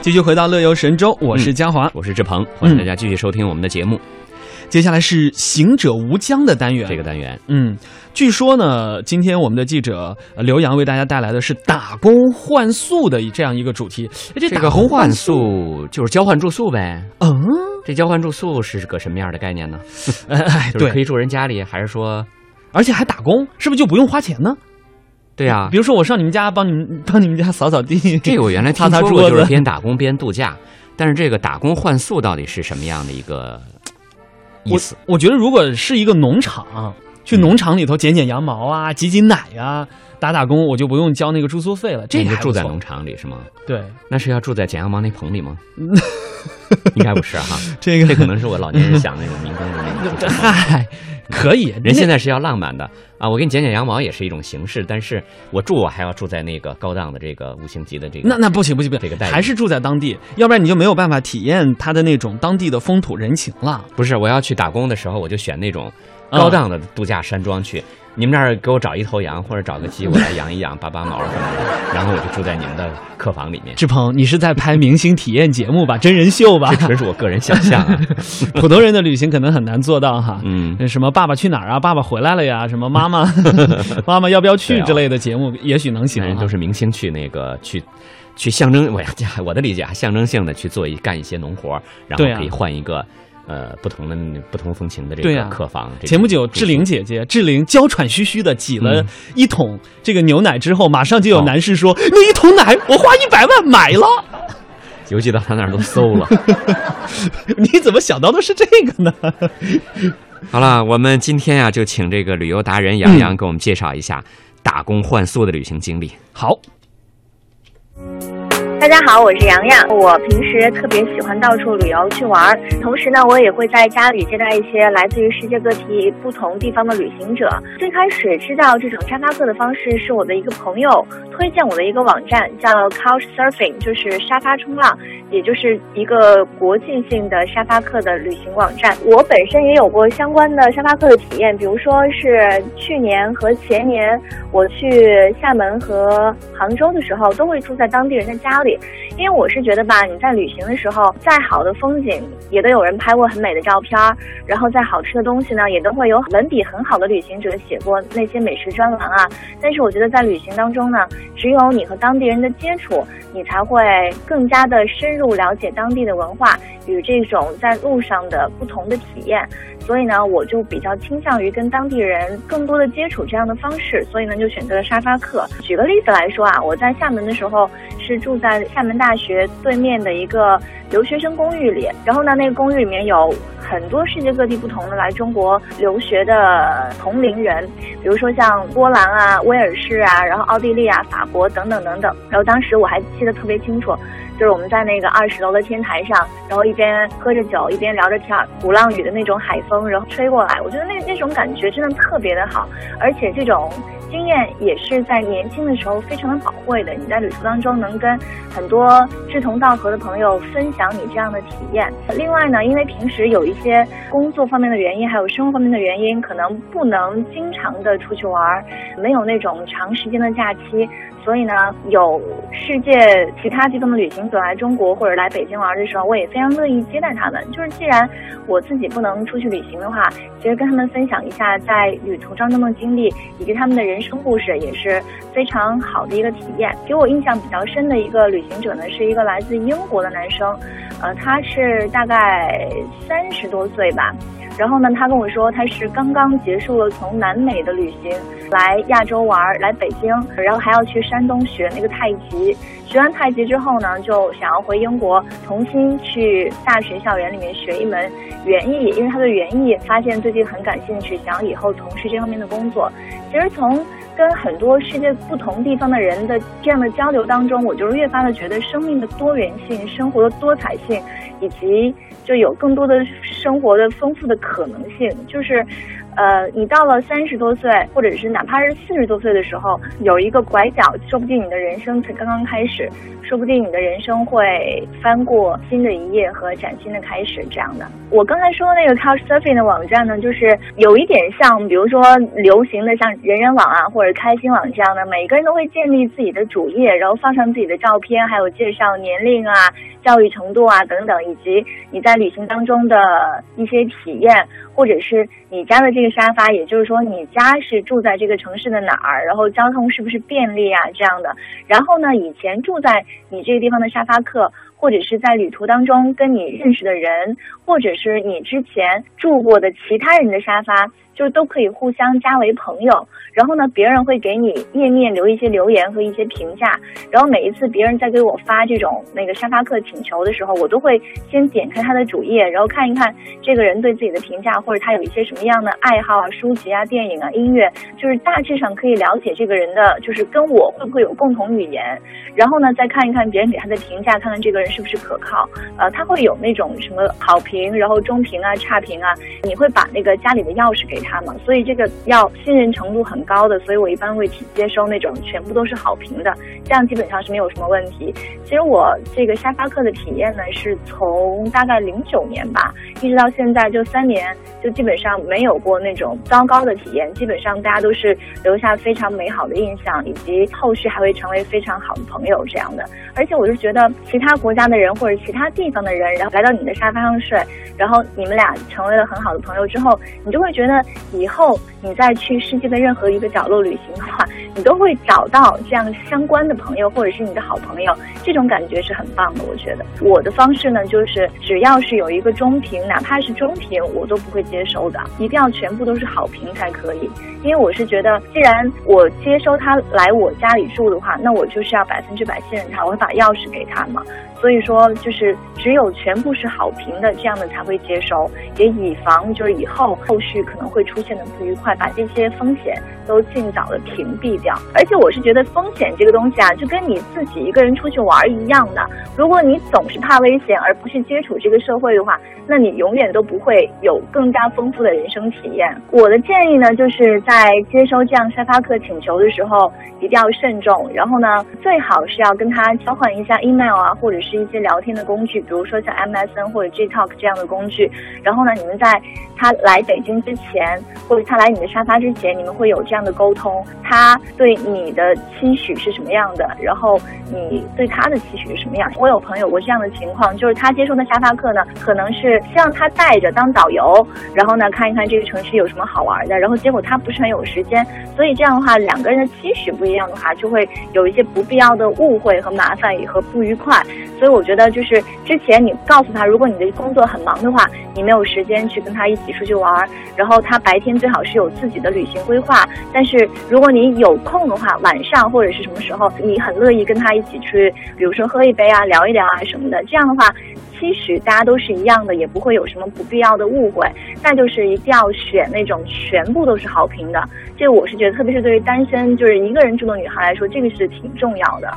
继续回到乐游神州，我是嘉华，我是志鹏，欢迎大家继续收听我们的节目。接下来是行者无疆的单元，这个单元，嗯，据说呢，今天我们的记者刘洋为大家带来的是打工换宿的这样一个主题。这打工换宿就是交换住宿呗？嗯，这交换住宿是个什么样的概念呢？哎，对，可以住人家里，还是说，而且还打工，是不是就不用花钱呢？对呀，比如说我上你们家帮你们帮你们家扫扫地，这个我原来听说过，就是边打工边度假。但是这个打工换宿到底是什么样的一个？意思，我觉得如果是一个农场，去农场里头剪剪羊毛啊，挤挤奶啊，打打工，我就不用交那个住宿费了。这个住在农场里是吗？对，那是要住在剪羊毛那棚里吗？应该不是哈，这个这可能是我老年人想那种民工的那种。嗨，可以，人现在是要浪漫的啊！我给你剪剪羊毛也是一种形式，但是我住我还要住在那个高档的这个五星级的这个。那那不行不行不行，这个还是住在当地，要不然你就没有办法体验他的那种当地的风土人情了。不是，我要去打工的时候，我就选那种高档的度假山庄去。你们那儿给我找一头羊或者找个鸡，我来养一养，拔拔毛什么的，然后我就住在你们的客房里面。志鹏，你是在拍明星体验节目吧？真人秀吧？这纯属我个人想象啊，普通人的旅行可能很难做到哈。嗯，什么爸爸去哪儿啊？爸爸回来了呀？什么妈妈 妈妈要不要去之类的节目，也许能行。人都是明星去那个去去象征，我我的理解啊，象征性的去做一干一些农活，然后可以换一个。呃，不同的不同风情的这个客房。前不久，志玲姐姐，志玲娇喘吁吁的挤了一桶这个牛奶之后，马上就有男士说：“那一桶奶，我花一百万买了。”邮寄到他那儿都馊了。你怎么想到的是这个呢？好了，我们今天呀，就请这个旅游达人杨洋给我们介绍一下打工换宿的旅行经历。好。大家好，我是洋洋。我平时特别喜欢到处旅游去玩儿，同时呢，我也会在家里接待一些来自于世界各地不同地方的旅行者。最开始知道这种沙发客的方式，是我的一个朋友推荐我的一个网站，叫 Couch Surfing，就是沙发冲浪，也就是一个国际性的沙发客的旅行网站。我本身也有过相关的沙发客的体验，比如说是去年和前年我去厦门和杭州的时候，都会住在当地人的家里。因为我是觉得吧，你在旅行的时候，再好的风景也都有人拍过很美的照片儿，然后再好吃的东西呢，也都会有文笔很好的旅行者写过那些美食专栏啊。但是我觉得在旅行当中呢，只有你和当地人的接触，你才会更加的深入了解当地的文化与这种在路上的不同的体验。所以呢，我就比较倾向于跟当地人更多的接触这样的方式，所以呢，就选择了沙发客。举个例子来说啊，我在厦门的时候是住在厦门大学对面的一个留学生公寓里，然后呢，那个公寓里面有很多世界各地不同的来中国留学的同龄人，比如说像波兰啊、威尔士啊，然后奥地利啊、法国等等等等。然后当时我还记得特别清楚。就是我们在那个二十楼的天台上，然后一边喝着酒，一边聊着天儿，鼓浪屿的那种海风，然后吹过来，我觉得那那种感觉真的特别的好，而且这种经验也是在年轻的时候非常的宝贵的。你在旅途当中能跟很多志同道合的朋友分享你这样的体验。另外呢，因为平时有一些工作方面的原因，还有生活方面的原因，可能不能经常的出去玩，没有那种长时间的假期。所以呢，有世界其他地方的旅行者来中国或者来北京玩的时候，我也非常乐意接待他们。就是既然我自己不能出去旅行的话，其实跟他们分享一下在旅途当中的经历以及他们的人人生故事，也是非常好的一个体验。给我印象比较深的一个旅行者呢，是一个来自英国的男生，呃，他是大概三十多岁吧。然后呢，他跟我说他是刚刚结束了从南美的旅行，来亚洲玩，来北京，然后还要去山东学那个太极。学完太极之后呢，就想要回英国，重新去大学校园里面学一门园艺，因为他对园艺发现最近很感兴趣，想要以后从事这方面的工作。其实从跟很多世界不同地方的人的这样的交流当中，我就是越发的觉得生命的多元性、生活的多彩性，以及就有更多的生活的丰富的可能性，就是。呃，你到了三十多岁，或者是哪怕是四十多岁的时候，有一个拐角，说不定你的人生才刚刚开始，说不定你的人生会翻过新的一页和崭新的开始这样的。我刚才说那个 Couchsurfing 的网站呢，就是有一点像，比如说流行的像人人网啊，或者开心网这样的，每个人都会建立自己的主页，然后放上自己的照片，还有介绍年龄啊、教育程度啊等等，以及你在旅行当中的一些体验。或者是你家的这个沙发，也就是说你家是住在这个城市的哪儿，然后交通是不是便利啊这样的。然后呢，以前住在你这个地方的沙发客，或者是在旅途当中跟你认识的人，或者是你之前住过的其他人的沙发。就是都可以互相加为朋友，然后呢，别人会给你页面留一些留言和一些评价，然后每一次别人在给我发这种那个沙发客请求的时候，我都会先点开他的主页，然后看一看这个人对自己的评价，或者他有一些什么样的爱好啊，书籍啊、电影啊、音乐，就是大致上可以了解这个人的，就是跟我会不会有共同语言，然后呢，再看一看别人给他的评价，看看这个人是不是可靠，呃，他会有那种什么好评，然后中评啊、差评啊，你会把那个家里的钥匙给。他嘛，所以这个要信任程度很高的，所以我一般会接收那种全部都是好评的，这样基本上是没有什么问题。其实我这个沙发客的体验呢，是从大概零九年吧，一直到现在就三年，就基本上没有过那种糟糕的体验，基本上大家都是留下非常美好的印象，以及后续还会成为非常好的朋友这样的。而且我就觉得其他国家的人或者其他地方的人，然后来到你的沙发上睡，然后你们俩成为了很好的朋友之后，你就会觉得。以后你再去世界的任何一个角落旅行的话，你都会找到这样相关的朋友，或者是你的好朋友，这种感觉是很棒的。我觉得我的方式呢，就是只要是有一个中评，哪怕是中评，我都不会接收的，一定要全部都是好评才可以。因为我是觉得，既然我接收他来我家里住的话，那我就是要百分之百信任他，我会把钥匙给他嘛。所以说，就是只有全部是好评的这样的才会接收，也以防就是以后后续可能会出现的不愉快，把这些风险都尽早的屏蔽掉。而且我是觉得风险这个东西啊，就跟你自己一个人出去玩一样的。如果你总是怕危险而不去接触这个社会的话，那你永远都不会有更加丰富的人生体验。我的建议呢，就是在接收这样沙发客请求的时候一定要慎重，然后呢，最好是要跟他交换一下 email 啊，或者是。一些聊天的工具，比如说像 MSN 或者 G Talk 这样的工具。然后呢，你们在他来北京之前，或者他来你的沙发之前，你们会有这样的沟通。他对你的期许是什么样的？然后你对他的期许是什么样？我有朋友过这样的情况，就是他接受的沙发客呢，可能是希望他带着当导游，然后呢看一看这个城市有什么好玩的。然后结果他不是很有时间，所以这样的话，两个人的期许不一样的话，就会有一些不必要的误会和麻烦也和不愉快。所以我觉得，就是之前你告诉他，如果你的工作很忙的话，你没有时间去跟他一起出去玩儿，然后他白天最好是有自己的旅行规划。但是如果你有空的话，晚上或者是什么时候，你很乐意跟他一起去，比如说喝一杯啊，聊一聊啊什么的。这样的话，其实大家都是一样的，也不会有什么不必要的误会。那就是一定要选那种全部都是好评的。这个我是觉得，特别是对于单身就是一个人住的女孩来说，这个是挺重要的。